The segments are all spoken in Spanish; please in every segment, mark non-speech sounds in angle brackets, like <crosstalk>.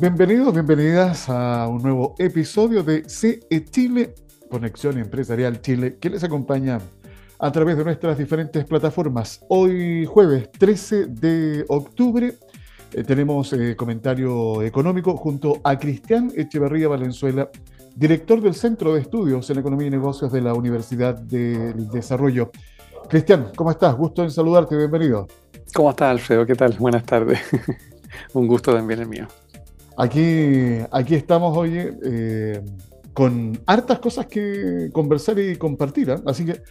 Bienvenidos, bienvenidas a un nuevo episodio de CE Chile, Conexión Empresarial Chile, que les acompaña a través de nuestras diferentes plataformas. Hoy jueves 13 de octubre eh, tenemos eh, comentario económico junto a Cristian Echeverría Valenzuela, director del Centro de Estudios en Economía y Negocios de la Universidad del Desarrollo. Cristian, ¿cómo estás? Gusto en saludarte, bienvenido. ¿Cómo estás, Alfredo? ¿Qué tal? Buenas tardes. <laughs> Un gusto también el mío. Aquí, aquí estamos hoy eh, con hartas cosas que conversar y compartir. ¿eh? Así que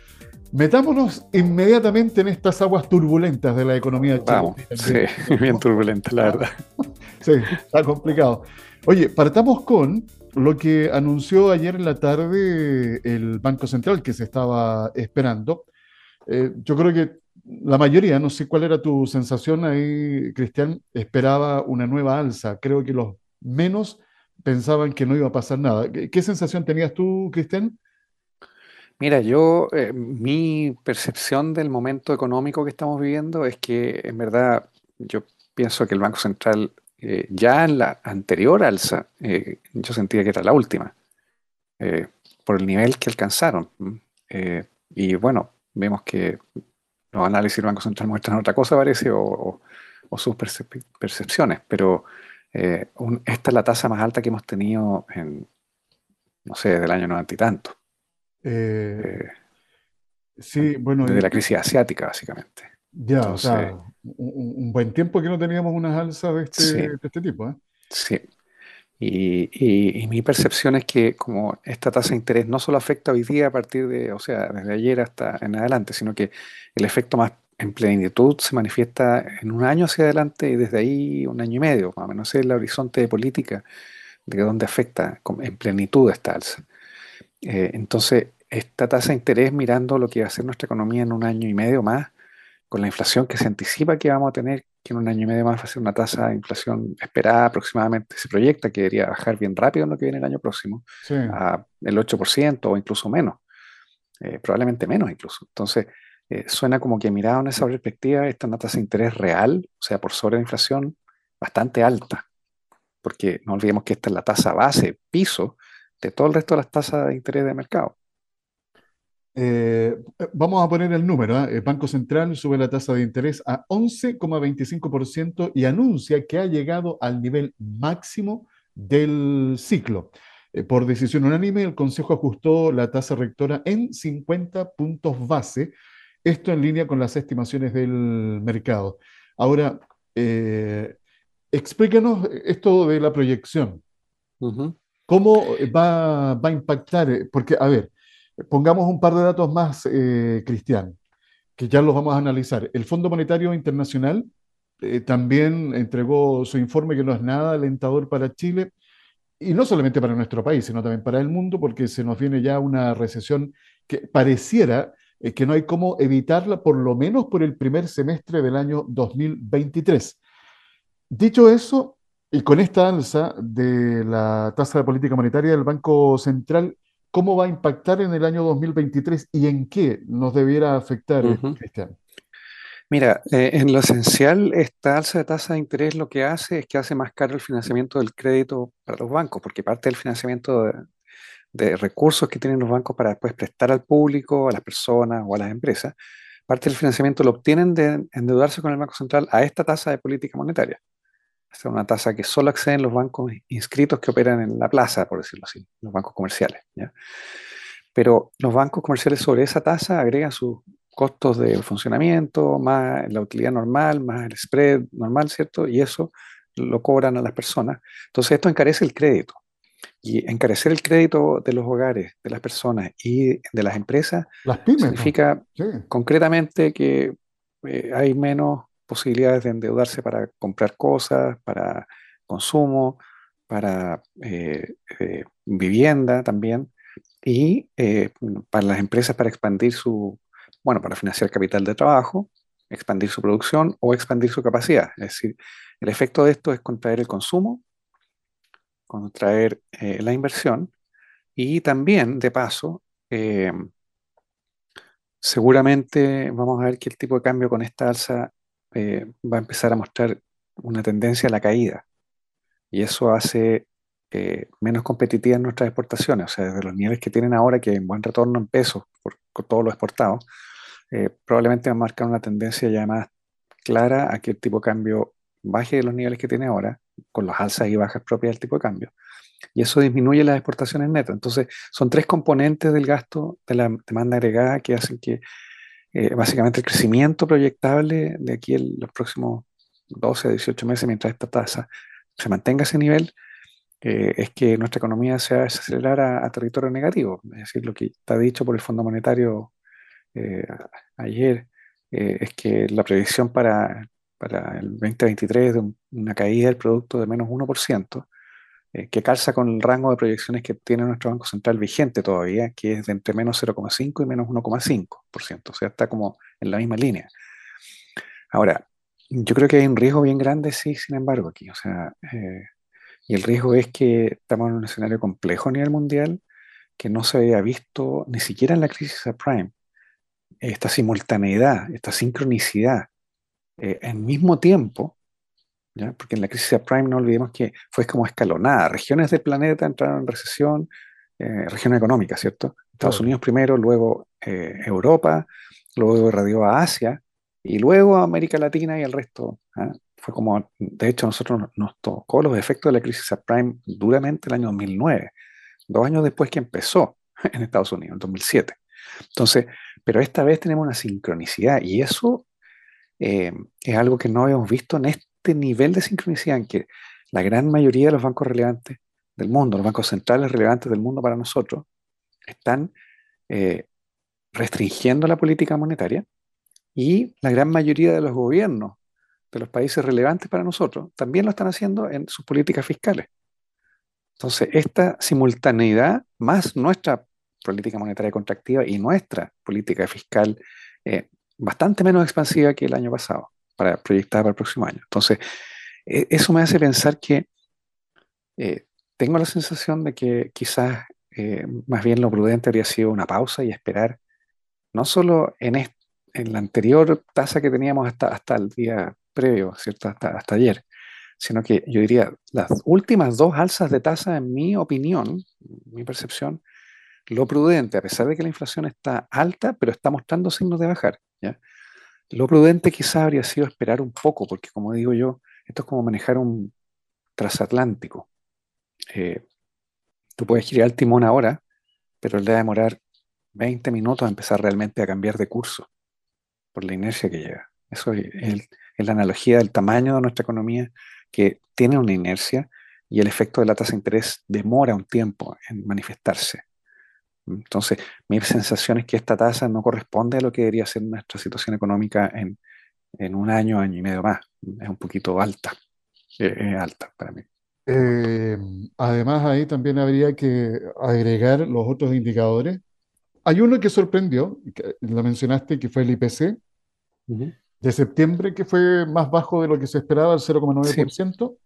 metámonos inmediatamente en estas aguas turbulentas de la economía Vamos, sí, <laughs> bien turbulentas, la verdad. <laughs> sí, está complicado. Oye, partamos con lo que anunció ayer en la tarde el Banco Central que se estaba esperando. Eh, yo creo que la mayoría, no sé cuál era tu sensación ahí, Cristian, esperaba una nueva alza. Creo que los menos pensaban que no iba a pasar nada. ¿Qué, sensación tenías tú, Cristian? Mira, yo, eh, mi percepción del momento económico que estamos viviendo es que en verdad yo pienso que el Banco Central eh, ya en la anterior alza, eh, yo sentía que era la última, por el nivel que alcanzaron. y bueno, vemos que los análisis del Banco Central muestran otra cosa, parece, o, sus percepciones, pero eh, esta es la tasa más alta que hemos tenido en, no sé, desde el año noventa y tanto. Eh, eh, sí, bueno. Desde la crisis asiática, básicamente. Ya, o sea, un, buen tiempo que no teníamos unas alzas de este, de este tipo, ¿eh? Sí. Y, mi percepción es que como esta tasa de interés no solo afecta hoy día a partir de, o sea, desde ayer hasta en adelante, sino que el efecto más en plenitud se manifiesta en un año hacia adelante y desde ahí un año y medio, más o menos es el horizonte de política de dónde afecta en plenitud esta alza. Eh, entonces, esta tasa de interés mirando lo que va a ser nuestra economía en un año y medio más, con la inflación que se anticipa que vamos a tener, que en un año y medio más va a ser una tasa de inflación esperada aproximadamente, se proyecta que debería bajar bien rápido en lo que viene el año próximo, a el 8% o incluso menos, eh, probablemente menos incluso. Entonces, eh, suena como que mirado en esa perspectiva, esta es una tasa de interés real, o sea, por sobre la inflación, bastante alta, porque no olvidemos que esta es la tasa base, piso, de todo el resto de las tasas de interés de mercado. Eh, vamos a poner el número. ¿eh? El Banco Central sube la tasa de interés a 11,25% y anuncia que ha llegado al nivel máximo del ciclo. Eh, por decisión unánime, el Consejo ajustó la tasa rectora en 50 puntos base, esto en línea con las estimaciones del mercado. Ahora, explícanos esto de la proyección. ¿Cómo va, va a impactar? Porque, a ver, Pongamos un par de datos más, eh, Cristian, que ya los vamos a analizar. El Fondo Monetario Internacional eh, también entregó su informe que no es nada alentador para Chile, y no solamente para nuestro país, sino también para el mundo, porque se nos viene ya una recesión que pareciera eh, que no hay cómo evitarla, por lo menos por el primer semestre del año 2023. Dicho eso, y con esta alza de la tasa de política monetaria del Banco Central, ¿Cómo va a impactar en el año 2023 y en qué nos debiera afectar, Cristian? Mira, eh, en lo esencial, esta alza de tasa de interés lo que hace es que hace más caro el financiamiento del crédito para los bancos, porque parte del financiamiento de, recursos que tienen los bancos para después prestar al público, a las personas o a las empresas, parte del financiamiento lo obtienen de endeudarse con el Banco Central a esta tasa de política monetaria. Esta es una tasa que solo acceden los bancos inscritos que operan en la plaza, por decirlo así, los bancos comerciales. Pero los bancos comerciales sobre esa tasa agregan sus costos de funcionamiento, más la utilidad normal, más el spread normal, ¿cierto? Y eso lo cobran a las personas. Entonces esto encarece el crédito. Y encarecer el crédito de los hogares, de las personas y de las empresas significa concretamente que eh, hay menos posibilidades de endeudarse para comprar cosas, para consumo, para eh, eh, vivienda también, y eh, para las empresas para expandir su, bueno, para financiar capital de trabajo, expandir su producción o expandir su capacidad. Es decir, el efecto de esto es contraer el consumo, contraer la inversión Y también, de paso, seguramente vamos a ver que el tipo de cambio con esta alza eh, va a empezar a mostrar una tendencia a la caída. Y eso hace eh, menos competitivas nuestras exportaciones. O sea, desde los niveles que tienen ahora, que en buen retorno en pesos por, todo lo exportado, probablemente va a marcar una tendencia ya más clara a que el tipo de cambio baje de los niveles que tiene ahora, con las alzas y bajas propias del tipo de cambio y eso disminuye las exportaciones netas. Entonces, son tres componentes del gasto de la demanda agregada que hacen que eh, básicamente el crecimiento proyectable de aquí en los próximos 12 a 18 meses, mientras esta tasa se mantenga a ese nivel, eh, es que nuestra economía se va a a, territorio negativo. Es decir, lo que está dicho por el Fondo Monetario eh, ayer es que la predicción para, para el 2023 es de una caída del producto de menos 1%. Eh, que calza con el rango de proyecciones que tiene nuestro Banco Central vigente todavía, que es de entre menos 0,5 y menos 1,5%, o sea, está como en la misma línea. Ahora, yo creo que hay un riesgo bien grande, sí, sin embargo, aquí, o sea, eh, y el riesgo es que estamos en un escenario complejo a nivel mundial que no se había visto ni siquiera en la crisis subprime. Esta simultaneidad, esta sincronicidad, eh, en mismo tiempo, porque en la crisis subprime no olvidemos que fue como escalonada. Regiones del planeta entraron en recesión, eh, región económica, ¿cierto? Estados Unidos primero, luego eh, Europa, luego irradió a Asia y luego a América Latina y el resto. ¿ah? Fue como, de hecho, a nosotros nos tocó los efectos de la crisis subprime duramente el año 2009, dos años después que empezó <laughs> en Estados Unidos, en 2007. Entonces, pero esta vez tenemos una sincronicidad y eso eh, es algo que no habíamos visto en este este nivel de sincronicidad en que la gran mayoría de los bancos relevantes del mundo, los bancos centrales relevantes del mundo para nosotros, están eh, restringiendo la política monetaria y la gran mayoría de los gobiernos de los países relevantes para nosotros también lo están haciendo en sus políticas fiscales. Entonces, esta simultaneidad más nuestra política monetaria contractiva y nuestra política fiscal eh, bastante menos expansiva que el año pasado, para proyectar para el próximo año. Entonces, e, eso me hace pensar que eh, tengo la sensación de que quizás eh, más bien lo prudente habría sido una pausa y esperar, no solo en, en la anterior tasa que teníamos hasta, hasta el día previo, ¿cierto? Hasta, hasta ayer, sino que yo diría, las últimas dos alzas de tasa, en mi opinión, mi percepción, lo prudente, a pesar de que la inflación está alta, pero está mostrando signos de bajar, ¿ya? Lo prudente quizá habría sido esperar un poco, porque como digo yo, esto es como manejar un transatlántico. Eh, tú puedes girar el timón ahora, pero le va a demorar 20 minutos a empezar realmente a cambiar de curso por la inercia que llega. Eso es, es la analogía del tamaño de nuestra economía que tiene una inercia y el efecto de la tasa de interés demora un tiempo en manifestarse. Entonces, mi sensación es que esta tasa no corresponde a lo que debería ser nuestra situación económica en, un año, año y medio más. Es un poquito alta. Es, alta para mí. Eh, además, ahí también habría que agregar los otros indicadores. Hay uno que sorprendió, que lo mencionaste, que fue el IPC de septiembre, que fue más bajo de lo que se esperaba, el 0,9%.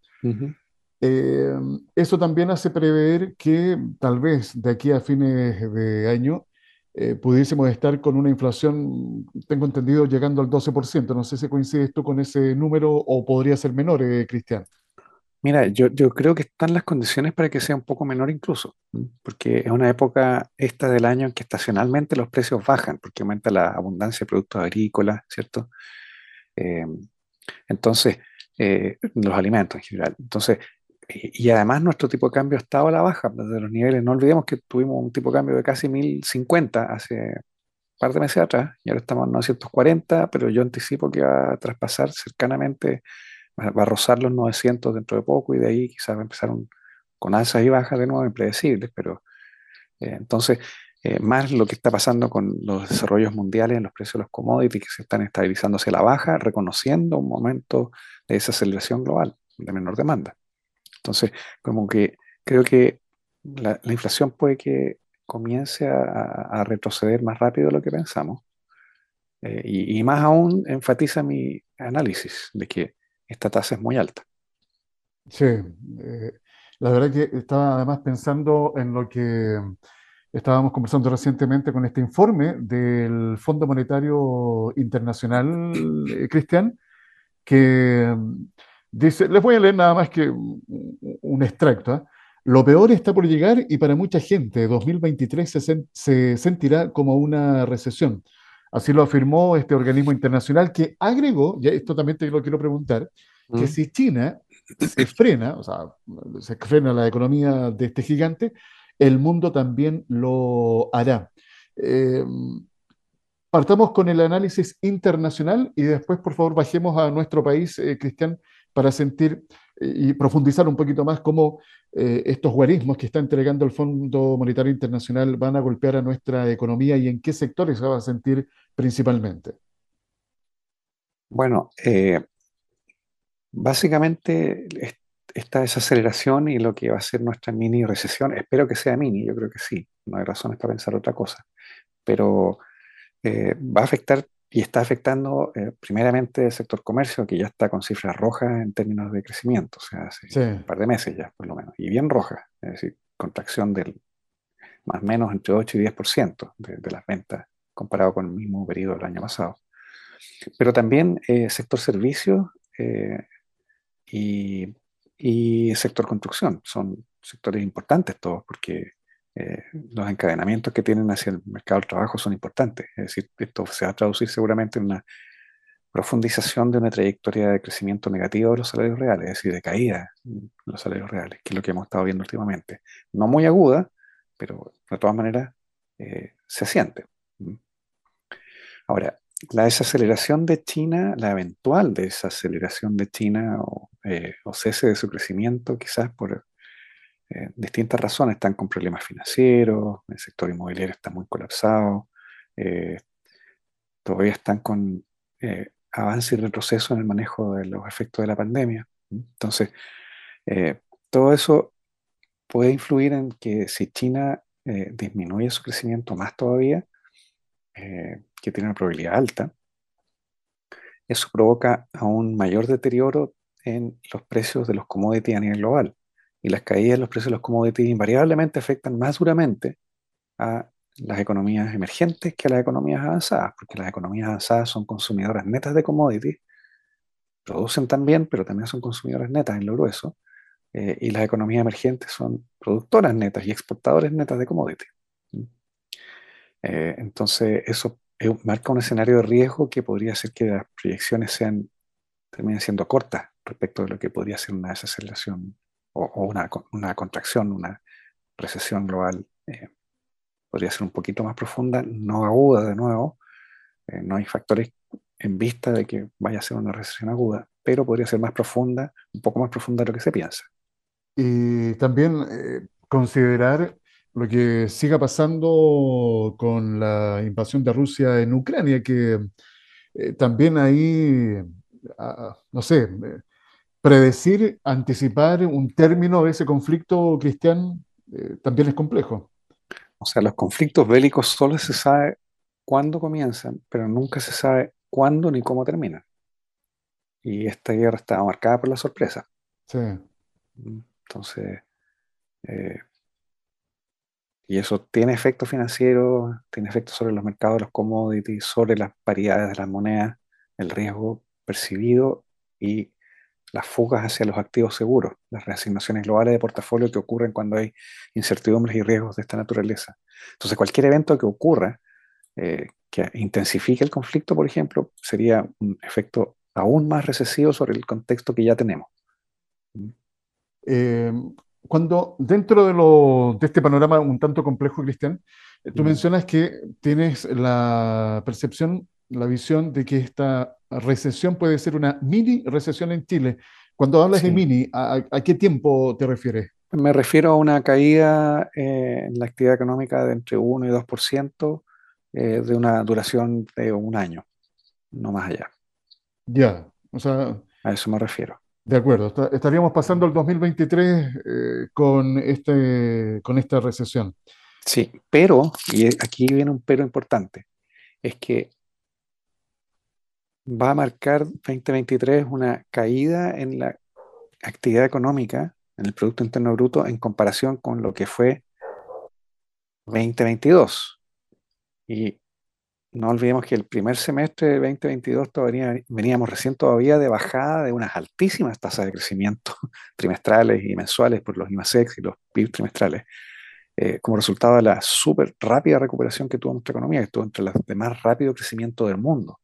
Eh, eso también hace prever que tal vez de aquí a fines de año eh, pudiésemos estar con una inflación, tengo entendido, llegando al 12%. No sé si coincides tú con ese número o podría ser menor, eh, Cristian. Mira, yo, yo, creo que están las condiciones para que sea un poco menor incluso, porque es una época esta del año en que estacionalmente los precios bajan, porque aumenta la abundancia de productos agrícolas, ¿cierto? entonces, los alimentos en general. Entonces, y además nuestro tipo de cambio ha estado a la baja desde los niveles. No olvidemos que tuvimos un tipo de cambio de casi 1050 hace un par de meses atrás y ahora estamos en 940, pero yo anticipo que va a traspasar cercanamente, va a rozar los 900 dentro de poco y de ahí quizás va a empezar con alzas y bajas de nuevo impredecibles. Pero eh, entonces, eh, más lo que está pasando con los desarrollos mundiales en los precios de los commodities que se están estabilizando hacia la baja, reconociendo un momento de desaceleración global, de menor demanda. Entonces, como que creo que la, inflación puede que comience a, retroceder más rápido de lo que pensamos. Eh, y, más aún enfatiza mi análisis de que esta tasa es muy alta. Sí, eh, La verdad que estaba además pensando en lo que estábamos conversando recientemente con este informe del Fondo Monetario Internacional, eh, Cristian, que dice, les voy a leer nada más que un extracto. ¿ah? Lo peor está por llegar y para mucha gente 2023 se, se sentirá como una recesión. Así lo afirmó este organismo internacional que agregó, ya esto también te lo quiero preguntar, que ¿Mm? si China se frena, o sea, se frena la economía de este gigante, el mundo también lo hará. Eh, partamos con el análisis internacional y después, por favor, bajemos a nuestro país, eh, Cristian, para sentir eh, y profundizar un poquito más cómo estos guarismos que está entregando el Fondo Monetario Internacional van a golpear a nuestra economía y en qué sectores se va a sentir principalmente. Bueno, básicamente esta desaceleración y lo que va a ser nuestra mini recesión, espero que sea mini, yo creo que sí, no hay razones para pensar otra cosa, pero eh, va a afectar y está afectando eh, primeramente el sector comercio, que ya está con cifras rojas en términos de crecimiento, o sea, hace un par de meses ya, por lo menos, y bien rojas, es decir, contracción del más o menos entre 8 y 10% de, de las ventas comparado con el mismo periodo del año pasado. Pero también eh, sector servicios y y sector construcción. Son sectores importantes todos porque eh, los encadenamientos que tienen hacia el mercado del trabajo son importantes. Es decir, esto se va a traducir seguramente en una profundización de una trayectoria de crecimiento negativo de los salarios reales, es decir, de caída de los salarios reales, que es lo que hemos estado viendo últimamente. No muy aguda, pero de todas maneras eh, se siente. Ahora, la desaceleración de China, la eventual desaceleración de China o, eh, cese de su crecimiento, quizás por eh, distintas razones, están con problemas financieros, el sector inmobiliario está muy colapsado, eh, todavía están con avance y retroceso en el manejo de los efectos de la pandemia. Entonces, todo eso puede influir en que si China disminuye su crecimiento más todavía, que tiene una probabilidad alta, eso provoca aún mayor deterioro en los precios de los commodities a nivel global. Y las caídas de los precios de los commodities invariablemente afectan más duramente a las economías emergentes que a las economías avanzadas, porque las economías avanzadas son consumidoras netas de commodities, producen también, pero también son consumidoras netas en lo grueso, eh, y las economías emergentes son productoras netas y exportadores netas de commodities. Eh, entonces, eso marca un escenario de riesgo que podría hacer que las proyecciones sean, terminen siendo cortas respecto de lo que podría ser una desaceleración o, una, una, contracción, una recesión global. Eh, podría ser un poquito más profunda, no aguda de nuevo. Eh, no hay factores en vista de que vaya a ser una recesión aguda, pero podría ser más profunda, un poco más profunda de lo que se piensa. Y también eh, considerar lo que siga pasando con la invasión de Rusia en Ucrania, que eh, también ahí, ah, no sé, eh, predecir, anticipar un término de ese conflicto, Cristian, eh, también es complejo. O sea, los conflictos bélicos solo se sabe cuándo comienzan, pero nunca se sabe cuándo ni cómo terminan. Y esta guerra está marcada por la sorpresa. Sí. Entonces, y eso tiene efectos financieros, tiene efectos sobre los mercados de los commodities, sobre las paridades de las monedas, el riesgo percibido y las fugas hacia los activos seguros, las reasignaciones globales de portafolio que ocurren cuando hay incertidumbres y riesgos de esta naturaleza. Entonces, cualquier evento que ocurra eh, que intensifique el conflicto, por ejemplo, sería un efecto aún más recesivo sobre el contexto que ya tenemos. Eh, cuando dentro de, lo, de este panorama un tanto complejo, Cristian, eh, tú mencionas que tienes la percepción, la visión de que esta recesión puede ser una mini recesión en Chile. Cuando hablas de mini, ¿a, qué tiempo te refieres? Me refiero a una caída eh, en la actividad económica de entre 1 y 2% eh, de una duración de un año, no más allá. Ya, o sea... A eso me refiero. De acuerdo, estaríamos pasando el 2023 eh, con, este, con esta recesión. Sí, pero, y aquí viene un pero importante, es que va a marcar 2023 una caída en la actividad económica en el Producto Interno Bruto en comparación con lo que fue 2022. Y no olvidemos que el primer semestre de 2022 todavía veníamos recién todavía de bajada de unas altísimas tasas de crecimiento <laughs> trimestrales y mensuales por los IMASEX y los PIB trimestrales, eh, como resultado de la súper rápida recuperación que tuvo nuestra economía, que estuvo entre las de más rápido crecimiento del mundo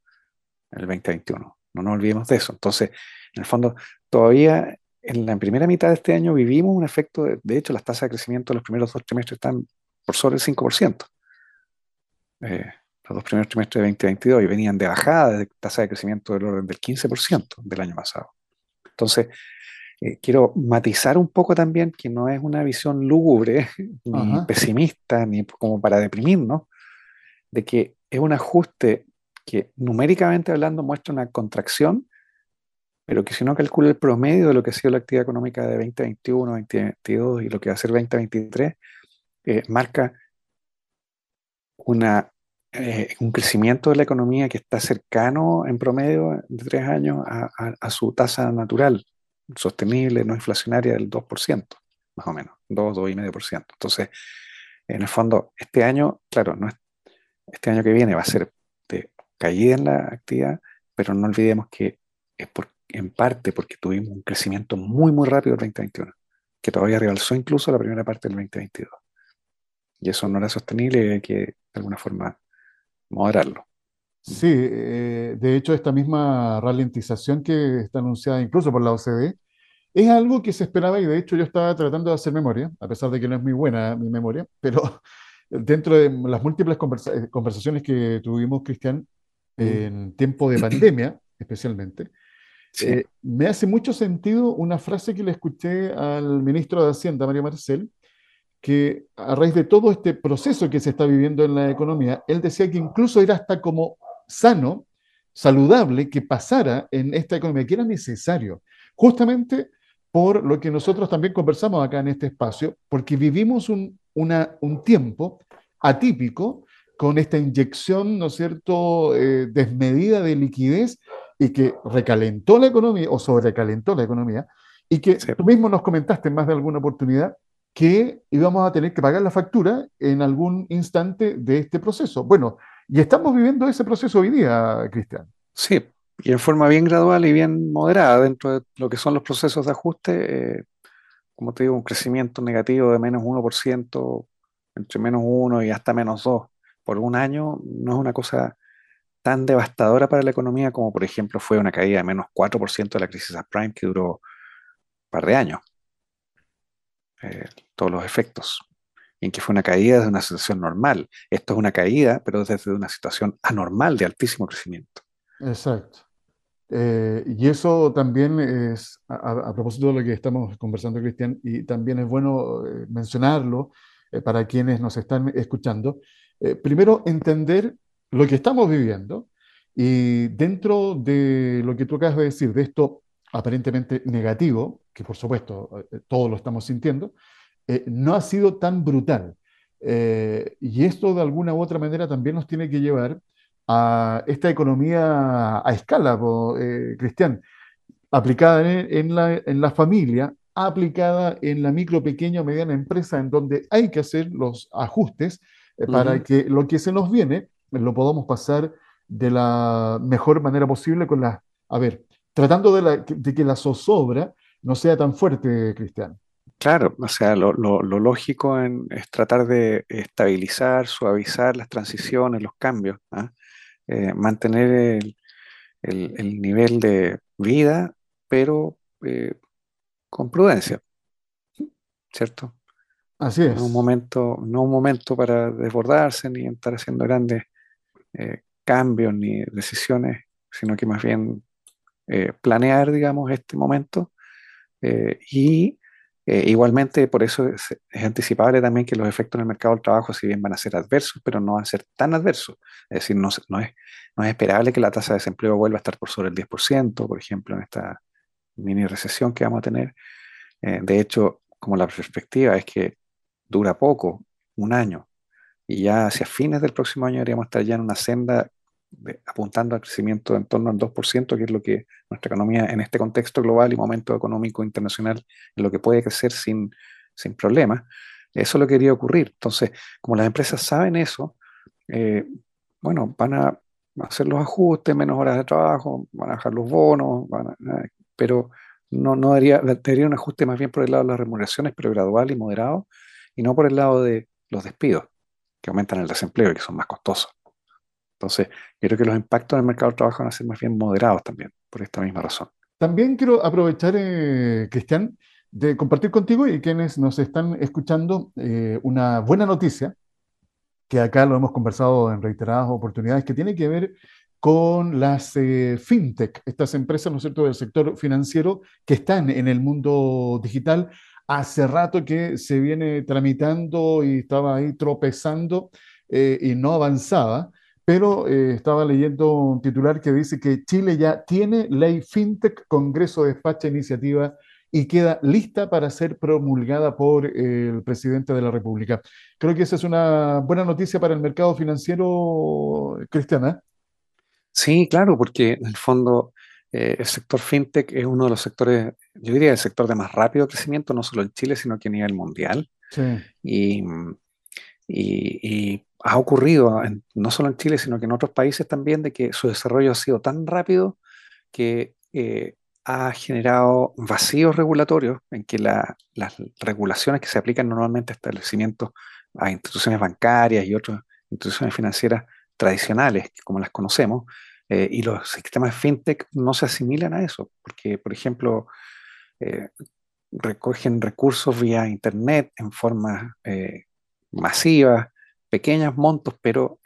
en el 2021. No nos olvidemos de eso. Entonces, en el fondo, todavía en la primera mitad de este año vivimos un efecto, de, hecho, las tasas de crecimiento de los primeros dos trimestres están por sobre el 5%. Eh, los dos primeros trimestres de 2022 y venían de bajada de tasa de crecimiento del orden del 15% del año pasado. Entonces, eh, quiero matizar un poco también que no es una visión lúgubre, ni pesimista, ni como para deprimirnos, de que es un ajuste que numéricamente hablando muestra una contracción, pero que si uno calcula el promedio de lo que ha sido la actividad económica de 2021, 2022 y lo que va a ser 2023, eh, marca eh, un crecimiento de la economía que está cercano en promedio de tres años a, su tasa natural, sostenible, no inflacionaria del 2%, más o menos, 2, 2,5%. Entonces, en el fondo, este año, claro, no es, este año que viene va a ser caída en la actividad, pero no olvidemos que es por, en parte porque tuvimos un crecimiento muy, muy rápido el 2021, que todavía realzó incluso la primera parte del 2022. Y eso no era sostenible y hay que, de alguna forma, moderarlo. Sí, eh, de hecho esta misma ralentización que está anunciada incluso por la OCDE es algo que se esperaba y de hecho yo estaba tratando de hacer memoria, a pesar de que no es muy buena mi memoria, pero <laughs> dentro de las múltiples eh, conversaciones que tuvimos, Cristian. En tiempo de pandemia <coughs> especialmente, eh, me hace mucho sentido una frase que le escuché al ministro de Hacienda, Mario Marcel, que a raíz de todo este proceso que se está viviendo en la economía, él decía que incluso era hasta como sano, saludable, que pasara en esta economía, que era necesario, justamente por lo que nosotros también conversamos acá en este espacio, porque vivimos un, un tiempo atípico con esta inyección, ¿no es cierto?, eh, desmedida de liquidez y que recalentó la economía o sobrecalentó la economía y que tú mismo nos comentaste en más de alguna oportunidad que íbamos a tener que pagar la factura en algún instante de este proceso. Bueno, y estamos viviendo ese proceso hoy día, Cristian. Sí, y en forma bien gradual y bien moderada dentro de lo que son los procesos de ajuste. Eh, como te digo, un crecimiento negativo de menos 1%, entre menos 1 y hasta menos 2 por un año, no es una cosa tan devastadora para la economía como, por ejemplo, fue una caída de menos 4% de la crisis subprime que duró un par de años. Eh, todos los efectos, en que fue una caída desde una situación normal. Esto es una caída, pero desde una situación anormal de altísimo crecimiento. Exacto. Eh, y eso también es, a, propósito de lo que estamos conversando, Cristian, y también es bueno eh, mencionarlo para quienes nos están escuchando. Primero, entender lo que estamos viviendo y dentro de lo que tú acabas de decir, de esto aparentemente negativo, que por supuesto eh, todos lo estamos sintiendo, eh, no ha sido tan brutal. Eh, y esto de alguna u otra manera también nos tiene que llevar a esta economía a escala, Cristian, aplicada en, la, en, la, familia, aplicada en la micro, pequeña o mediana empresa, en donde hay que hacer los ajustes para que lo que se nos viene lo podamos pasar de la mejor manera posible con la, a ver, tratando de, de que la zozobra no sea tan fuerte, Cristian. Claro, o sea, lo, lógico es tratar de estabilizar, suavizar las transiciones, los cambios, ¿ah? eh, mantener el, nivel de vida, pero eh, con prudencia, ¿cierto? Así es. No un momento, no un momento para desbordarse ni estar haciendo grandes eh, cambios ni decisiones, sino que más bien planear, digamos, este momento eh, y eh, igualmente, por eso es, anticipable también que los efectos en el mercado del trabajo, si bien van a ser adversos, pero no van a ser tan adversos. Es decir, no, no, es, no es esperable que la tasa de desempleo vuelva a estar por sobre el 10%, por ejemplo, en esta mini recesión que vamos a tener. Eh, de hecho, como la perspectiva es que dura poco, un año, y ya hacia fines del próximo año deberíamos estar ya en una senda apuntando al crecimiento en torno al 2%, que es lo que nuestra economía en este contexto global y momento económico internacional lo que puede crecer sin, sin problemas. Eso es lo que quería ocurrir. Entonces, como las empresas saben eso, eh, bueno, van a hacer los ajustes, menos horas de trabajo, van a bajar los bonos, pero no, no debería, debería un ajuste más bien por el lado de las remuneraciones, pero gradual y moderado, y no por el lado de los despidos, que aumentan el desempleo y que son más costosos. Entonces, yo creo que los impactos en el mercado de trabajo van a ser más bien moderados también, por esta misma razón. También quiero aprovechar, eh, Cristian, de compartir contigo y quienes nos están escuchando eh, una buena noticia, que acá lo hemos conversado en reiteradas oportunidades, que tiene que ver con las eh, fintech, estas empresas, ¿no es cierto?, del sector financiero que están en el mundo digital. Hace rato que se viene tramitando y estaba ahí tropezando eh, y no avanzaba, pero eh, estaba leyendo un titular que dice que Chile ya tiene ley fintech, Congreso despacha iniciativa y queda lista para ser promulgada por el presidente de la República. Creo que esa es una buena noticia para el mercado financiero, Cristiana. Sí, claro, porque en el fondo eh, el sector fintech es uno de los sectores, yo diría el sector de más rápido crecimiento, no solo en Chile, sino que a nivel mundial. Y, ha ocurrido no solo en Chile, sino que en otros países también, de que su desarrollo ha sido tan rápido que eh, ha generado vacíos regulatorios en que las regulaciones que se aplican normalmente a establecimientos, a instituciones bancarias y otras instituciones financieras tradicionales, como las conocemos, eh, y los sistemas fintech no se asimilan a eso, porque, por ejemplo, eh, recogen recursos vía Internet en forma eh, masiva, pequeños montos, pero,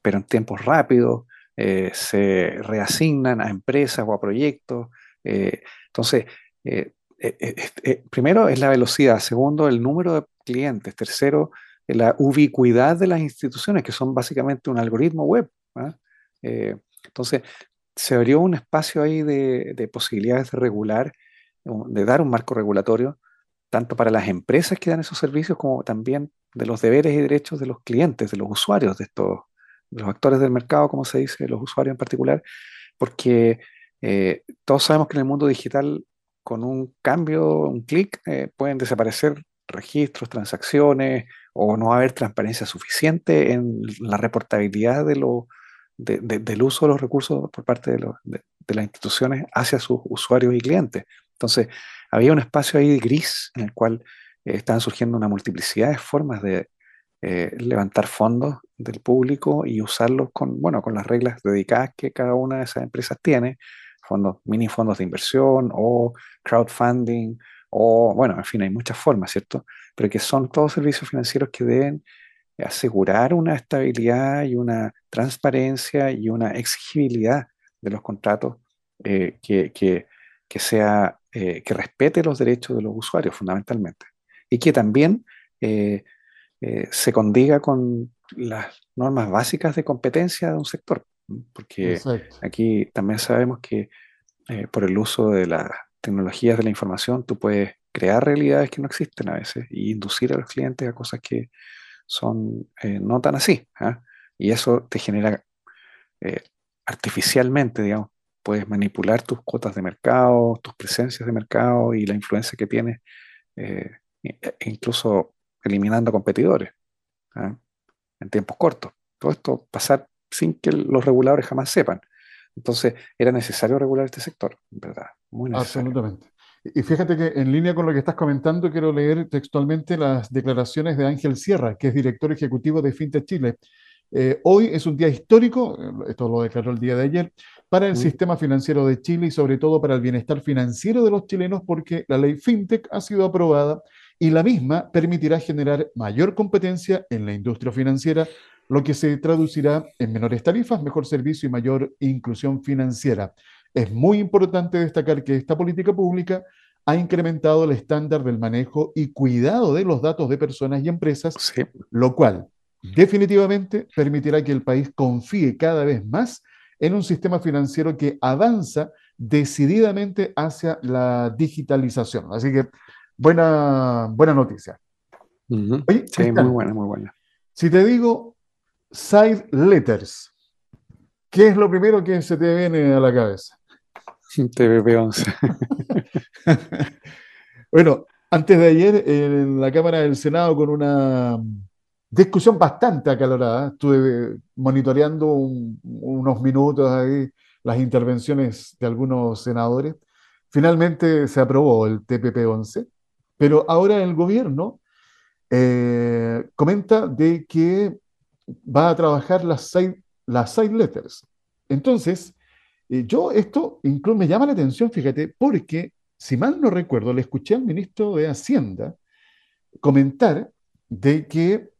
pero en tiempos rápidos, se reasignan a empresas o a proyectos. entonces, primero es la velocidad, segundo, el número de clientes, tercero, la ubicuidad de las instituciones, que son básicamente un algoritmo web. ¿ah? Eh, entonces, se abrió un espacio ahí de, posibilidades de regular, de dar un marco regulatorio, tanto para las empresas que dan esos servicios como también de los deberes y derechos de los clientes, de los usuarios, de estos, los actores del mercado, como se dice, los usuarios en particular, porque eh, todos sabemos que en el mundo digital, con un cambio, un clic, eh, pueden desaparecer registros, transacciones, o no haber transparencia suficiente en la reportabilidad de lo, del uso de los recursos por parte de, las instituciones hacia sus usuarios y clientes. Entonces, había un espacio ahí gris en el cual eh, estaban surgiendo una multiplicidad de formas de eh, levantar fondos del público y usarlos con, bueno, con las reglas dedicadas que cada una de esas empresas tiene, fondos, mini fondos de inversión o crowdfunding o, bueno, en fin, hay muchas formas, ¿cierto? Pero que son todos servicios financieros que deben asegurar una estabilidad y una transparencia y una exigibilidad de los contratos eh, que, que, que, sea, eh, que respete los derechos de los usuarios fundamentalmente. Y que también eh, se condiga con las normas básicas de competencia de un sector, porque aquí también sabemos que por el uso de las tecnologías de la información, tú puedes crear realidades que no existen a veces y inducir a los clientes a cosas que son eh, no tan así. ¿ah? Y eso te genera eh, artificialmente, digamos, puedes manipular tus cuotas de mercado, tus presencias de mercado y la influencia que tienes, eh, e incluso eliminando competidores ¿ah? en tiempos cortos. Todo esto pasar sin que los reguladores jamás sepan. Entonces, era necesario regular este sector, ¿verdad? Muy necesario. Absolutamente. Y fíjate que en línea con lo que estás comentando, quiero leer textualmente las declaraciones de Ángel Sierra, que es director ejecutivo de FinTech Chile. Eh, hoy es un día histórico, esto lo declaró el día de ayer, para el sistema financiero de Chile y sobre todo para el bienestar financiero de los chilenos porque la ley FinTech ha sido aprobada y la misma permitirá generar mayor competencia en la industria financiera, lo que se traducirá en menores tarifas, mejor servicio y mayor inclusión financiera. Es muy importante destacar que esta política pública ha incrementado el estándar del manejo y cuidado de los datos de personas y empresas, lo cual definitivamente permitirá que el país confíe cada vez más en un sistema financiero que avanza decididamente hacia la digitalización. Así que buena, buena noticia. sí, muy buena, muy buena. Si te digo side letters. ¿qué es lo primero que se te viene a la cabeza? TPP-11. <laughs> bueno, antes de ayer en la Cámara del Senado con una discusión bastante acalorada, estuve monitoreando unos minutos ahí las intervenciones de algunos senadores. Finalmente se aprobó el TPP-11, pero ahora el gobierno eh, comenta de que va a trabajar las side, las side letters. Entonces, eh, yo esto incluso me llama la atención, fíjate, porque si mal no recuerdo, le escuché al ministro de Hacienda comentar de que,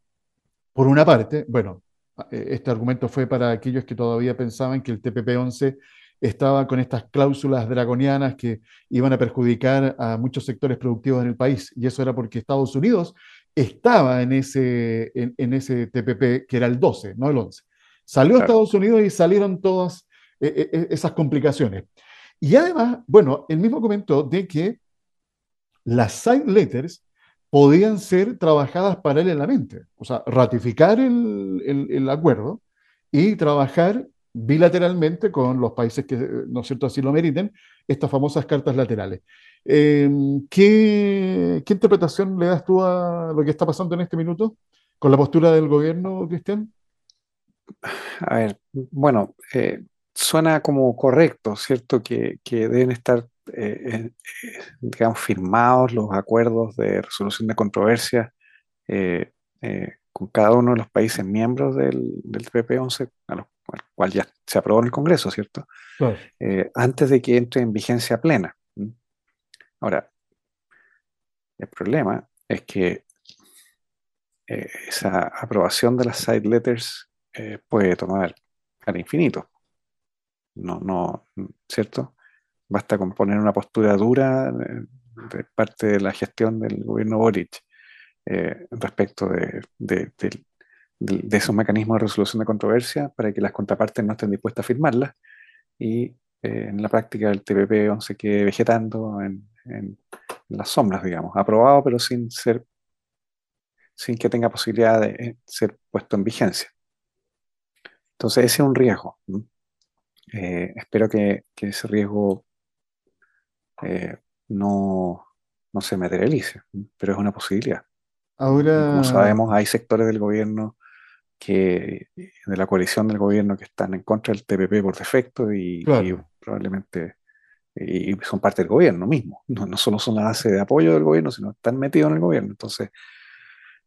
por una parte, bueno, eh, este argumento fue para aquellos que todavía pensaban que el TPP-11 estaba con estas cláusulas draconianas que iban a perjudicar a muchos sectores productivos en el país. Y eso era porque Estados Unidos estaba en ese, en, ese TPP, que era el 12, no el 11. Salió a Estados Unidos y salieron todas eh, eh, esas complicaciones. Y además, bueno, él mismo comentó de que las side letters podían ser trabajadas paralelamente, o sea, ratificar el, el acuerdo y trabajar bilateralmente con los países que, ¿no es cierto?, así lo meriten, estas famosas cartas laterales. Em, ¿qué, ¿qué, interpretación le das tú a lo que está pasando en este minuto con la postura del gobierno, Cristian? A ver, bueno, eh, suena como correcto, ¿cierto? Que, que deben estar, eh, eh, digamos, firmados los acuerdos de resolución de controversia con cada uno de los países miembros del, del TPP-11, a los cual ya se aprobó en el Congreso, ¿cierto? Eh, antes de que entre en vigencia plena. Ahora, el problema es que eh, esa aprobación de las side letters eh, puede tomar al infinito. No, no, ¿cierto? Basta con poner una postura dura de, parte de la gestión del gobierno Boric respecto de, del de esos mecanismos de resolución de controversia para que las contrapartes no estén dispuestas a firmarlas y eh, en la práctica el TPP-11 se quede vegetando en, las sombras, digamos, aprobado pero sin ser sin que tenga posibilidad de eh, ser puesto en vigencia. Entonces ese es un riesgo. Eh, espero que, ese riesgo no, no se materialice, pero es una posibilidad. Ahora... Como sabemos, hay sectores del gobierno que de la coalición del gobierno que están en contra del TPP por defecto y, probablemente y son parte del gobierno mismo. No, no, solo son la base de apoyo del gobierno, sino están metidos en el gobierno. Entonces,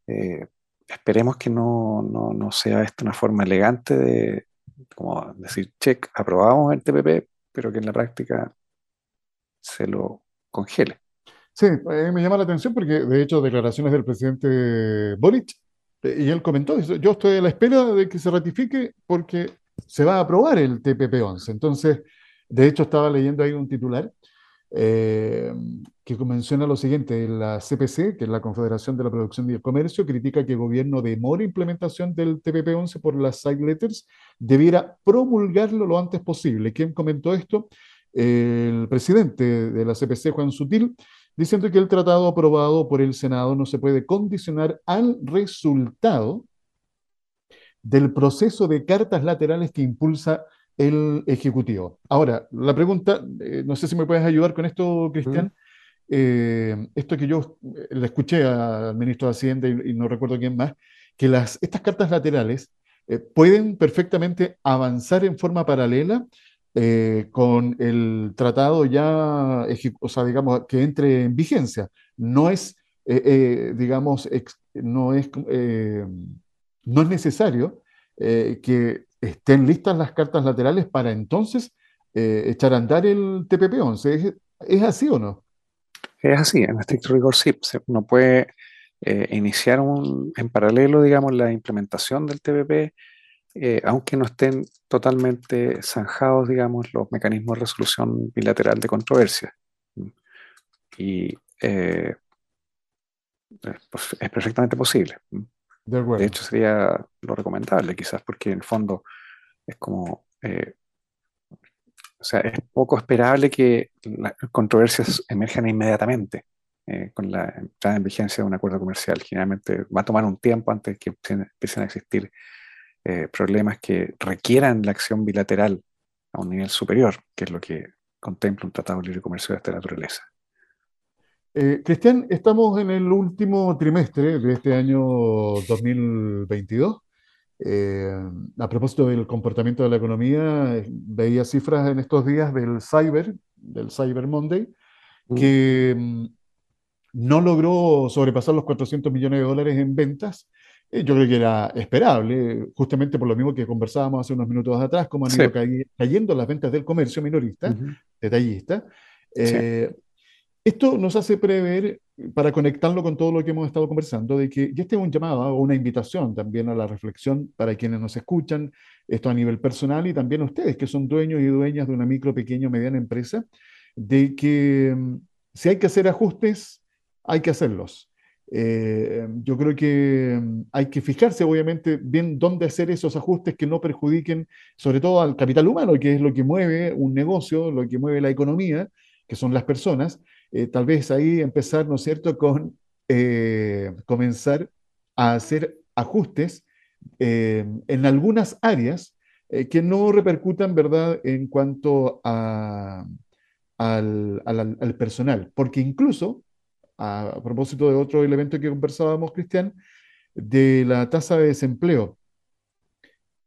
eh, esperemos que no, no, no, sea esto una forma elegante de como decir, check, aprobamos el TPP, pero que en la práctica se lo congele. Sí, me llama la atención porque de hecho declaraciones del presidente Boric y él comentó, yo estoy a la espera de que se ratifique porque se va a aprobar el TPP-11. Entonces, de hecho, estaba leyendo ahí un titular eh, que menciona lo siguiente, la CPC, que es la Confederación de la Producción y el Comercio, critica que el gobierno demore implementación del TPP-11 por las side letters, debiera promulgarlo lo antes posible. ¿Quién comentó esto? El presidente de la CPC, Juan Sutil, diciendo que el tratado aprobado por el Senado no se puede condicionar al resultado del proceso de cartas laterales que impulsa el Ejecutivo. Ahora, la pregunta, eh, no sé si me puedes ayudar con esto, Cristian. Eh, esto que yo eh, le escuché al ministro de Hacienda y, no recuerdo quién más, que las, estas cartas laterales pueden perfectamente avanzar en forma paralela con el tratado ya, o sea, digamos, que entre en vigencia. No es, digamos, no, es, no es necesario que estén listas las cartas laterales para entonces echar a andar el TPP-11. ¿Es, así o no? Es así, en estricto rigor sí. Uno puede iniciar en paralelo, digamos, la implementación del TPP eh, aunque no estén totalmente zanjados, digamos, los mecanismos de resolución bilateral de controversia. Y eh, es perfectamente posible. De, hecho, sería lo recomendable, quizás, porque en el fondo es como. Eh, o sea, es poco esperable que las controversias emerjan inmediatamente con la entrada en vigencia de un acuerdo comercial. Generalmente va a tomar un tiempo antes que empiecen a existir eh, problemas que requieran la acción bilateral a un nivel superior, que es lo que contempla un tratado de libre comercio de esta naturaleza. Eh, Cristian, estamos en el último trimestre de este año 2022. Eh, a propósito del comportamiento de la economía, veía cifras en estos días del Cyber, del Cyber Monday, mm. que mm, no logró sobrepasar los 400 millones de dólares en ventas. Eh, yo creo que era esperable, justamente por lo mismo que conversábamos hace unos minutos atrás, como han ido cayendo las ventas del comercio minorista, detallista. Esto nos hace prever, para conectarlo con todo lo que hemos estado conversando, de que, y este es un llamado o una invitación también a la reflexión para quienes nos escuchan, esto a nivel personal y también ustedes que son dueños y dueñas de una micro, pequeña o mediana empresa, de que mm, si hay que hacer ajustes, hay que hacerlos. Eh, yo creo que mm, hay que fijarse, obviamente, bien dónde hacer esos ajustes que no perjudiquen, sobre todo al capital humano, que es lo que mueve un negocio, lo que mueve la economía, que son las personas, eh, tal vez ahí empezar, ¿no es cierto?, con eh, comenzar a hacer ajustes eh, en algunas áreas que no repercutan, ¿verdad?, en cuanto a, al, al, personal. Porque incluso, a, propósito de otro elemento que conversábamos, Cristian, de la tasa de desempleo,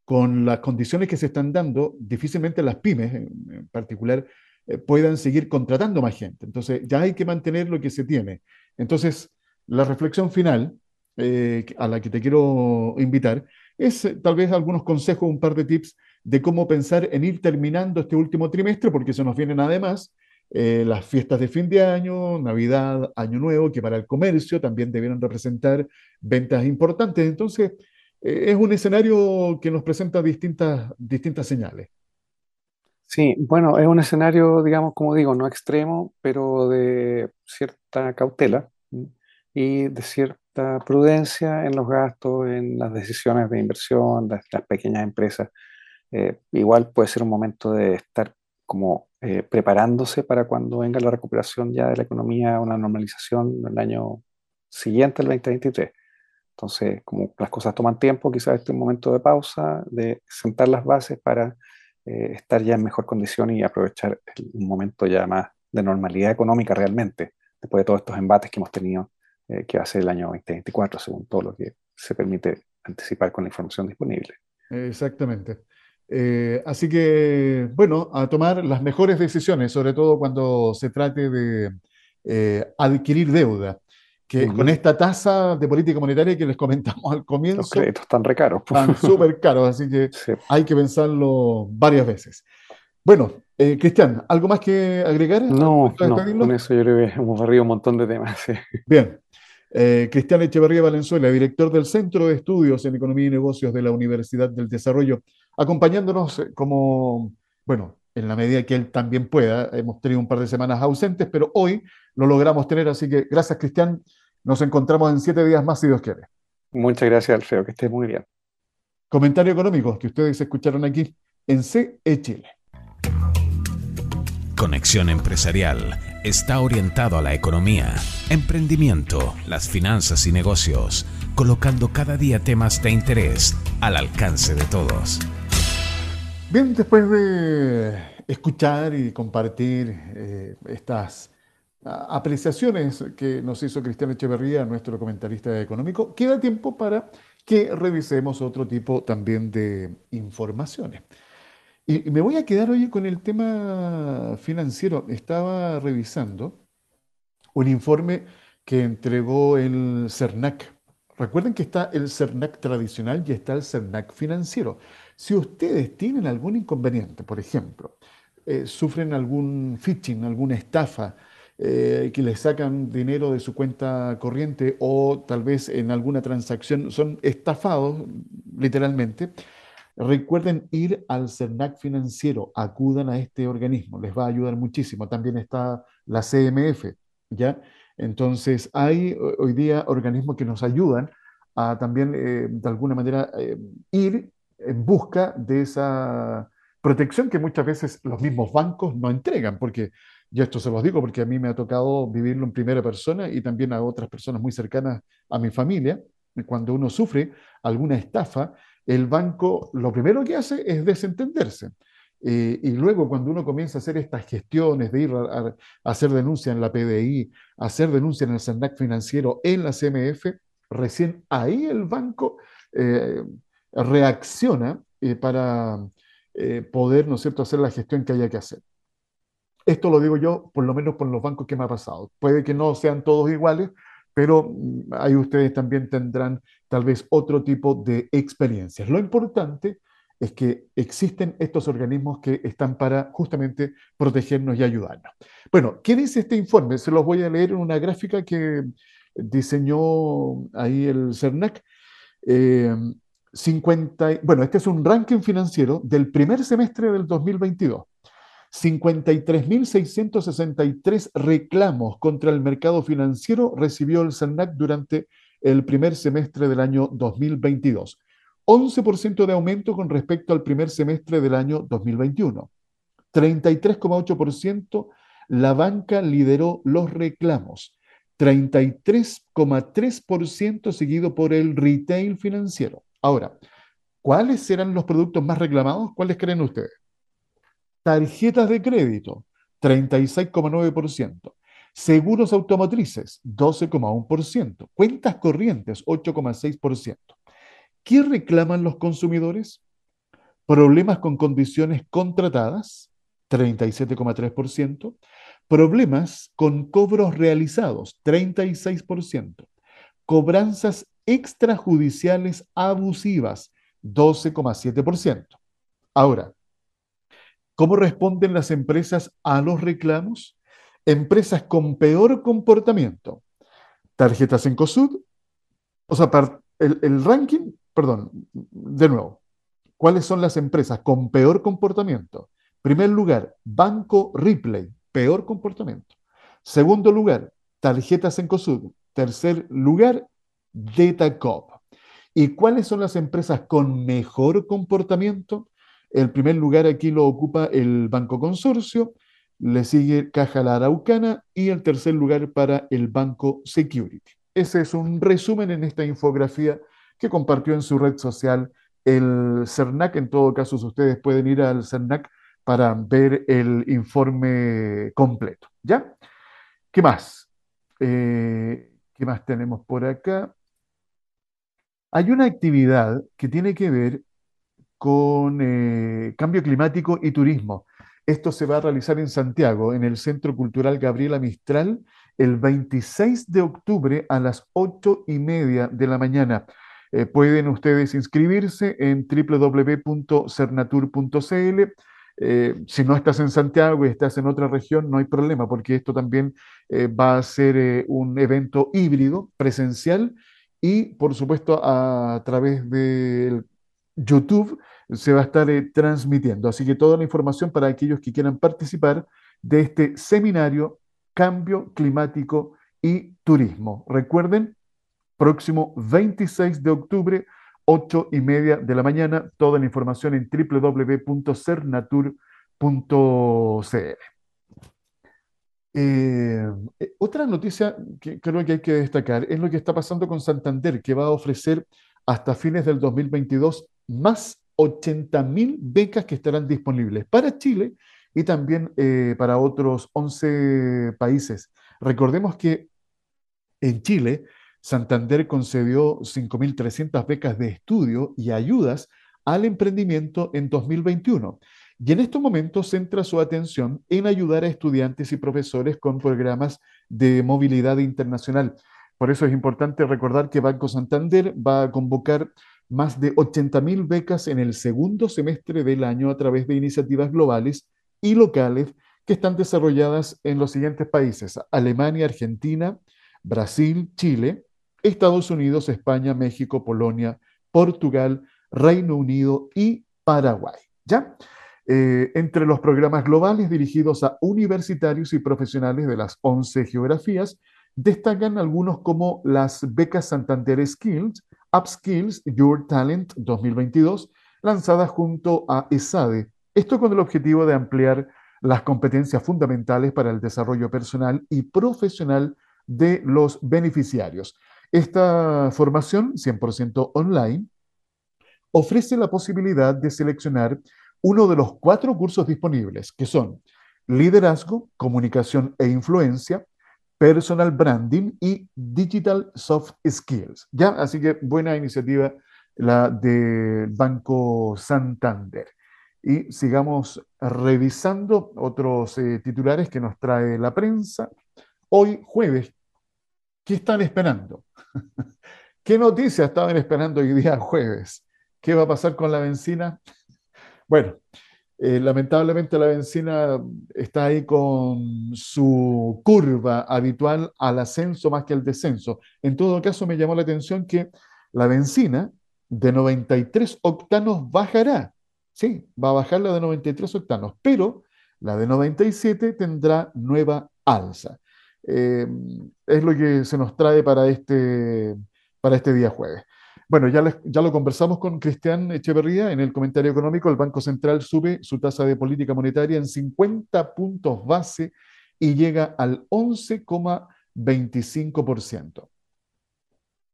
con las condiciones que se están dando, difícilmente las pymes en particular eh, puedan seguir contratando más gente. Entonces, ya hay que mantener lo que se tiene. Entonces, la reflexión final eh, a la que te quiero invitar es eh, tal vez algunos consejos, un par de tips de cómo pensar en ir terminando este último trimestre, porque se nos vienen además las fiestas de fin de año, Navidad, Año Nuevo, que para el comercio también debieron representar ventas importantes. Entonces, es un escenario que nos presenta distintas, distintas señales. Sí, bueno, es un escenario, digamos, como digo, no extremo, pero de cierta cautela y de cierta prudencia en los gastos, en las decisiones de inversión, las, pequeñas empresas. Eh, igual puede ser un momento de estar como eh, preparándose para cuando venga la recuperación ya de la economía, una normalización el año siguiente, el 2023. Entonces, como las cosas toman tiempo, quizás este es un momento de pausa, de sentar las bases para eh, estar ya en mejor condición y aprovechar un momento ya más de normalidad económica realmente, después de todos estos embates que hemos tenido, eh, que va a ser el año 2024, según todo lo que se permite anticipar con la información disponible. Exactamente. Eh, así que, bueno, a tomar las mejores decisiones, sobre todo cuando se trate de adquirir deuda que con esta tasa de política monetaria que les comentamos al comienzo. Los créditos están re caros. Están súper caros, así que <laughs> hay que pensarlo varias veces. Bueno, eh, Cristian, ¿algo más que agregar? No, no con eso yo creo que hemos barrido un montón de temas. Bien. Eh, Cristian Echeverría Valenzuela, director del Centro de Estudios en Economía y Negocios de la Universidad del Desarrollo, acompañándonos eh, como, bueno, en la medida que él también pueda. Hemos tenido un par de semanas ausentes, pero hoy lo logramos tener, así que gracias, Cristian. Nos encontramos en siete días más, si Dios quiere. Muchas gracias, Alfredo, que esté muy bien. Comentario económico que ustedes escucharon aquí en CE Chile. Conexión Empresarial está orientado a la economía, emprendimiento, las finanzas y negocios, colocando cada día temas de interés al alcance de todos. Bien, después de escuchar y compartir eh, estas apreciaciones que nos hizo Cristian Echeverría, nuestro comentarista económico, queda tiempo para que revisemos otro tipo también de informaciones. Y, me voy a quedar hoy con el tema financiero. Estaba revisando un informe que entregó el CERNAC. Recuerden que está el CERNAC tradicional y está el CERNAC financiero. Si ustedes tienen algún inconveniente, por ejemplo, eh, sufren algún phishing, alguna estafa, eh, que les sacan dinero de su cuenta corriente o tal vez en alguna transacción son estafados, literalmente, recuerden ir al CERNAC financiero, acudan a este organismo, les va a ayudar muchísimo. También está la CMF, ¿ya? Entonces, hay hoy día organismos que nos ayudan a también, eh, de alguna manera, eh, ir en busca de esa protección que muchas veces los mismos bancos no entregan, porque y esto se los digo porque a mí me ha tocado vivirlo en primera persona y también a otras personas muy cercanas a mi familia. Cuando uno sufre alguna estafa, el banco lo primero que hace es desentenderse. Eh, y luego cuando uno comienza a hacer estas gestiones de ir a, hacer denuncia en la PDI, hacer denuncia en el SENAC financiero, en la CMF, recién ahí el banco eh, reacciona eh, para poder, ¿no es cierto?, hacer la gestión que haya que hacer. Esto lo digo yo, por lo menos por los bancos que me ha pasado. Puede que no sean todos iguales, pero mm, ahí ustedes también tendrán tal vez otro tipo de experiencias. Lo importante es que existen estos organismos que están para justamente protegernos y ayudarnos. Bueno, ¿qué dice este informe? Se los voy a leer en una gráfica que diseñó ahí el CERNAC. 50, eh, bueno, este es un ranking financiero del primer semestre del 2022. 53.663 reclamos contra el mercado financiero recibió el CERNAC durante el primer semestre del año 2022. 11% de aumento con respecto al primer semestre del año 2021. 33,8% la banca lideró los reclamos. 33,3% seguido por el retail financiero. Ahora, ¿cuáles serán los productos más reclamados? ¿Cuáles creen ustedes? Tarjetas de crédito, 36,9%. Seguros automotrices, 12,1%. Cuentas corrientes, 8,6%. ¿Qué reclaman los consumidores? Problemas con condiciones contratadas, 37,3%. Problemas con cobros realizados, 36%. Cobranzas extrajudiciales abusivas, 12,7%. Ahora, ¿cómo responden las empresas a los reclamos? Empresas con peor comportamiento. Tarjetas en COSUD, o sea, el, ranking perdón, de nuevo, ¿cuáles son las empresas con peor comportamiento? Primer lugar, Banco Ripley, peor comportamiento. Segundo lugar, tarjetas en COSUD. Tercer lugar, DataCop. ¿Y cuáles son las empresas con mejor comportamiento? El primer lugar aquí lo ocupa el Banco Consorcio, le sigue Caja La Araucana y el tercer lugar para el Banco Security. Ese es un resumen en esta infografía que compartió en su red social el CERNAC. En todo caso, ustedes pueden ir al CERNAC para ver el informe completo. ¿Ya? ¿Qué más? Eh, ¿Qué más tenemos por acá? Hay una actividad que tiene que ver con eh, cambio climático y turismo. Esto se va a realizar en Santiago, en el Centro Cultural Gabriela Mistral, el 26 de octubre a las 8 y media de la mañana. Eh, pueden ustedes inscribirse en www.cernatur.cl. Eh, si no estás en Santiago y estás en otra región, no hay problema, porque esto también va a ser un evento híbrido, presencial, y por supuesto a través de YouTube se va a estar transmitiendo. Así que toda la información para aquellos que quieran participar de este seminario Cambio Climático y Turismo. Recuerden, próximo 26 de octubre, 8 y media de la mañana. Toda la información en www.cernatur.cl. Eh, eh, otra noticia que creo que hay que destacar es lo que está pasando con Santander, que va a ofrecer hasta fines del 2022 más 80.000 becas que estarán disponibles para Chile y también eh, para otros 11 países. Recordemos que en Chile Santander concedió 5.300 becas de estudio y ayudas al emprendimiento en 2021 y en estos momentos centra su atención en ayudar a estudiantes y profesores con programas de movilidad internacional. Por eso es importante recordar que Banco Santander va a convocar más de 80.000 becas en el segundo semestre del año a través de iniciativas globales y locales que están desarrolladas en los siguientes países, Alemania, Argentina, Brasil, Chile, Estados Unidos, España, México, Polonia, Portugal, Reino Unido y Paraguay. ¿Ya? Eh, entre los programas globales dirigidos a universitarios y profesionales de las 11 geografías, destacan algunos como las becas Santander Skills, Upskills Your Talent 2022, lanzadas junto a ESADE. Esto con el objetivo de ampliar las competencias fundamentales para el desarrollo personal y profesional de los beneficiarios. Esta formación 100% online ofrece la posibilidad de seleccionar uno de los cuatro cursos disponibles, que son liderazgo, comunicación e influencia, personal branding y digital soft skills. ¿Ya? Así que buena iniciativa la del Banco Santander. Y sigamos revisando otros eh, titulares que nos trae la prensa. Hoy jueves, ¿qué están esperando? <laughs> ¿Qué noticias estaban esperando hoy día jueves? ¿Qué va a pasar con la benzina? <laughs> Bueno, eh, lamentablemente la benzina está ahí con su curva habitual al ascenso más que al descenso. En todo caso, me llamó la atención que la benzina de 93 octanos bajará. Sí, va a bajar la de 93 octanos, pero la de 97 tendrá nueva alza. Eh, es lo que se nos trae para este, para este día jueves. Bueno, ya, ya lo conversamos con Cristian Echeverría en el comentario económico. El Banco Central sube su tasa de política monetaria en 50 puntos base y llega al 11,25%.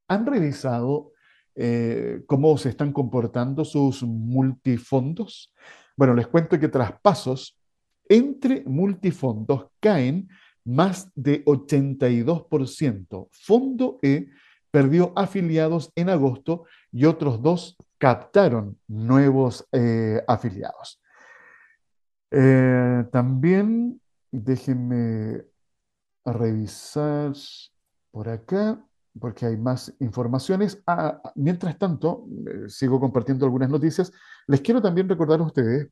¿Han revisado eh, cómo se están comportando sus multifondos? Bueno, les cuento que traspasos entre multifondos caen más de 82%. Fondo E perdió afiliados en agosto y otros dos captaron nuevos eh, afiliados. Eh, también déjenme revisar por acá, porque hay más informaciones. Ah, mientras tanto, eh, sigo compartiendo algunas noticias. Les quiero también recordar a ustedes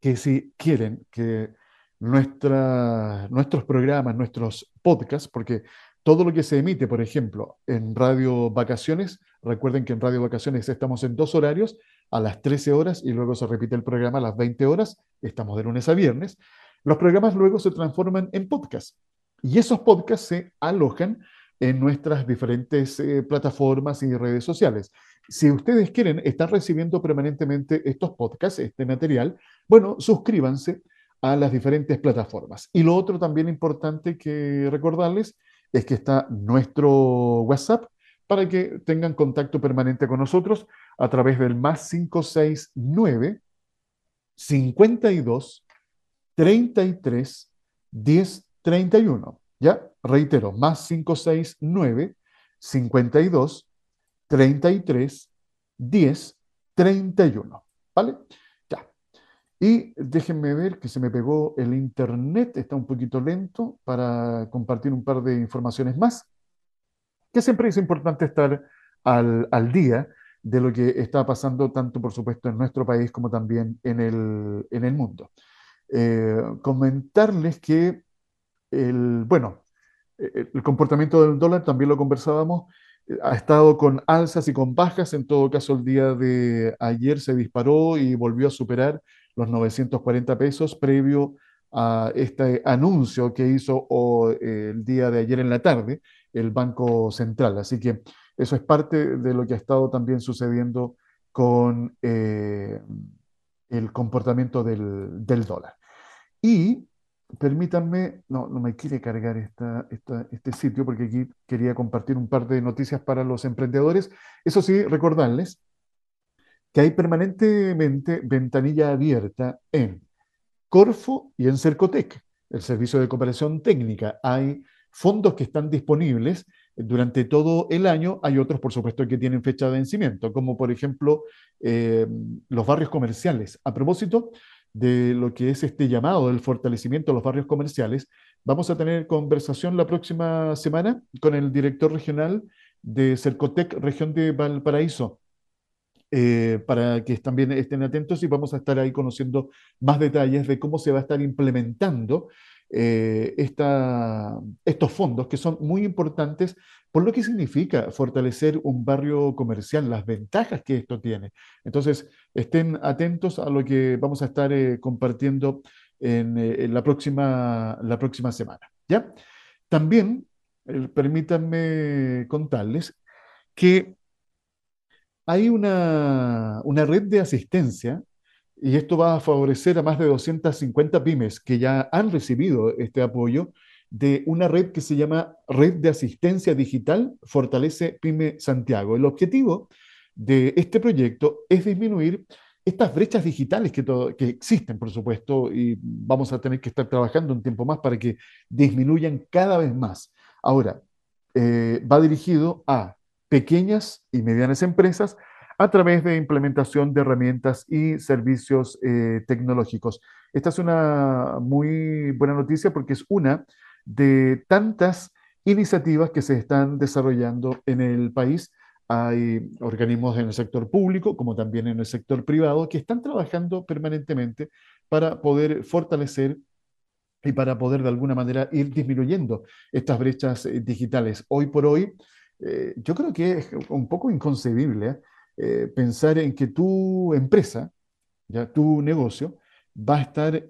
que si quieren que nuestros programas, nuestros podcasts, porque todo lo que se emite, por ejemplo, en Radio Vacaciones, recuerden que en Radio Vacaciones estamos en dos horarios, a las 13 horas y luego se repite el programa a las 20 horas, estamos de lunes a viernes. Los programas luego se transforman en podcast y esos podcasts se alojan en nuestras diferentes eh, plataformas y redes sociales. Si ustedes quieren estar recibiendo permanentemente estos podcasts, este material, bueno, suscríbanse a las diferentes plataformas. Y lo otro también importante que recordarles es que está nuestro WhatsApp para que tengan contacto permanente con nosotros a través del más 569 52 33 10 31. ¿Ya? Reitero, más 569 52 33 10 31. ¿Vale? Y déjenme ver que se me pegó el internet, está un poquito lento para compartir un par de informaciones más, que siempre es importante estar al, día de lo que está pasando tanto, por supuesto, en nuestro país como también en el, en el mundo. Eh, comentarles que el, bueno, el comportamiento del dólar también lo conversábamos, eh, ha estado con alzas y con bajas, en todo caso el día de ayer se disparó y volvió a superar los 940 pesos previo a este anuncio que hizo el día de ayer en la tarde el Banco Central. Así que eso es parte de lo que ha estado también sucediendo con eh, el comportamiento del, dólar. Y permítanme, no, no me quiere cargar esta, este sitio porque aquí quería compartir un par de noticias para los emprendedores. Eso sí, recordarles que hay permanentemente ventanilla abierta en Corfo y en Cercotec, el servicio de cooperación técnica. Hay fondos que están disponibles durante todo el año. Hay otros, por supuesto, que tienen fecha de vencimiento, como por ejemplo eh, los barrios comerciales. A propósito de lo que es este llamado del fortalecimiento de los barrios comerciales, vamos a tener conversación la próxima semana con el director regional de Cercotec, región de Valparaíso, eh, para que también estén atentos y vamos a estar ahí conociendo más detalles de cómo se va a estar implementando eh, estos fondos que son muy importantes por lo que significa fortalecer un barrio comercial, las ventajas que esto tiene. Entonces, estén atentos a lo que vamos a estar eh, compartiendo en, la, próxima, la próxima semana. ¿ya? También, permítanme contarles que hay una, red de asistencia y esto va a favorecer a más de 250 pymes que ya han recibido este apoyo de una red que se llama Red de Asistencia Digital Fortalece Pyme Santiago. El objetivo de este proyecto es disminuir estas brechas digitales que, que existen, por supuesto, y vamos a tener que estar trabajando un tiempo más para que disminuyan cada vez más. Ahora, eh, va dirigido a pequeñas y medianas empresas a través de implementación de herramientas y servicios eh, tecnológicos. Esta es una muy buena noticia porque es una de tantas iniciativas que se están desarrollando en el país. Hay organismos en el sector público como también en el sector privado que están trabajando permanentemente para poder fortalecer y para poder de alguna manera ir disminuyendo estas brechas eh, digitales. Hoy por hoy, eh, yo creo que es un poco inconcebible eh, pensar en que tu empresa, ya tu negocio, va a estar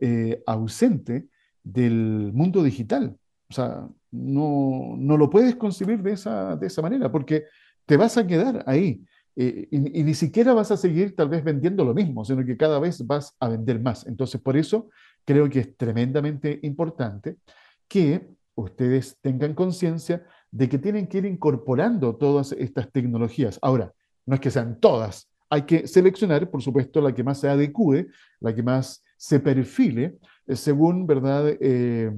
ausente del mundo digital. O sea, no, no, lo puedes concebir de esa, de esa manera, porque te vas a quedar ahí. y, y, ni siquiera vas a seguir tal vez vendiendo lo mismo, sino que cada vez vas a vender más. Entonces, por eso creo que es tremendamente importante que ustedes tengan conciencia de que tienen que ir incorporando todas estas tecnologías. Ahora, no es que sean todas, hay que seleccionar, por supuesto, la que más se adecue, la que más se perfile, eh, según, ¿verdad?, eh,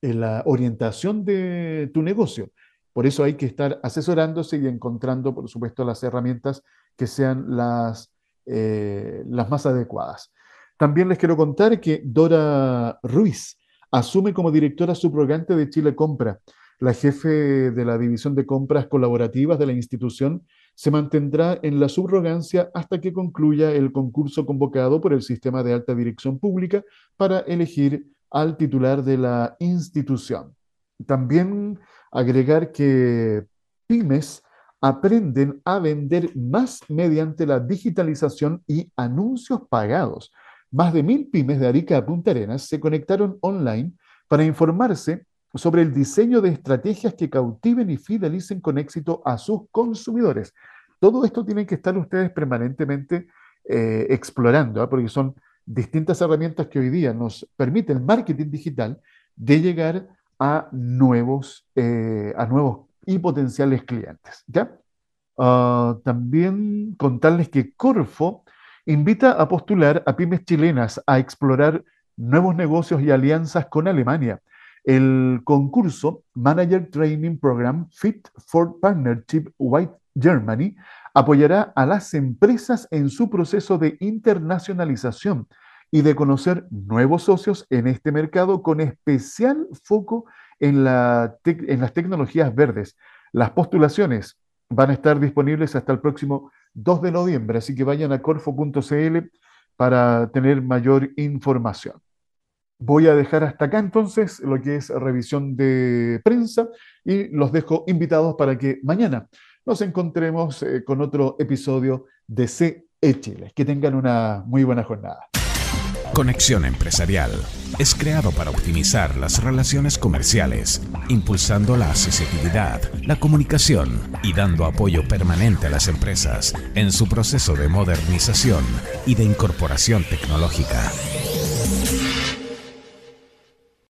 la orientación de tu negocio. Por eso hay que estar asesorándose y encontrando, por supuesto, las herramientas que sean las, eh, las más adecuadas. También les quiero contar que Dora Ruiz asume como directora subrogante de Chile Compra. La jefe de la división de compras colaborativas de la institución se mantendrá en la subrogancia hasta que concluya el concurso convocado por el sistema de alta dirección pública para elegir al titular de la institución. También agregar que pymes aprenden a vender más mediante la digitalización y anuncios pagados más de mil pymes de Arica a Punta Arenas se conectaron online para informarse sobre el diseño de estrategias que cautiven y fidelicen con éxito a sus consumidores. Todo esto tienen que estar ustedes permanentemente eh, explorando, ¿ah? porque son distintas herramientas que hoy día nos permiten el marketing digital de llegar a nuevos, eh, a nuevos y potenciales clientes. ¿ya? Ah, también contarles que Corfo invita a postular a pymes chilenas a explorar nuevos negocios y alianzas con Alemania. El concurso Manager Training Program Fit for Partnership White Germany apoyará a las empresas en su proceso de internacionalización y de conocer nuevos socios en este mercado con especial foco en, en las tecnologías verdes. Las postulaciones van a estar disponibles hasta el próximo 2 de noviembre, así que vayan a corfo.cl para tener mayor información. Voy a dejar hasta acá entonces lo que es revisión de prensa y los dejo invitados para que mañana nos encontremos eh, con otro episodio de CE Chile. Que tengan una muy buena jornada. Conexión Empresarial es creado para optimizar las relaciones comerciales, impulsando la accesibilidad, la comunicación y dando apoyo permanente a las empresas en su proceso de modernización y de incorporación tecnológica.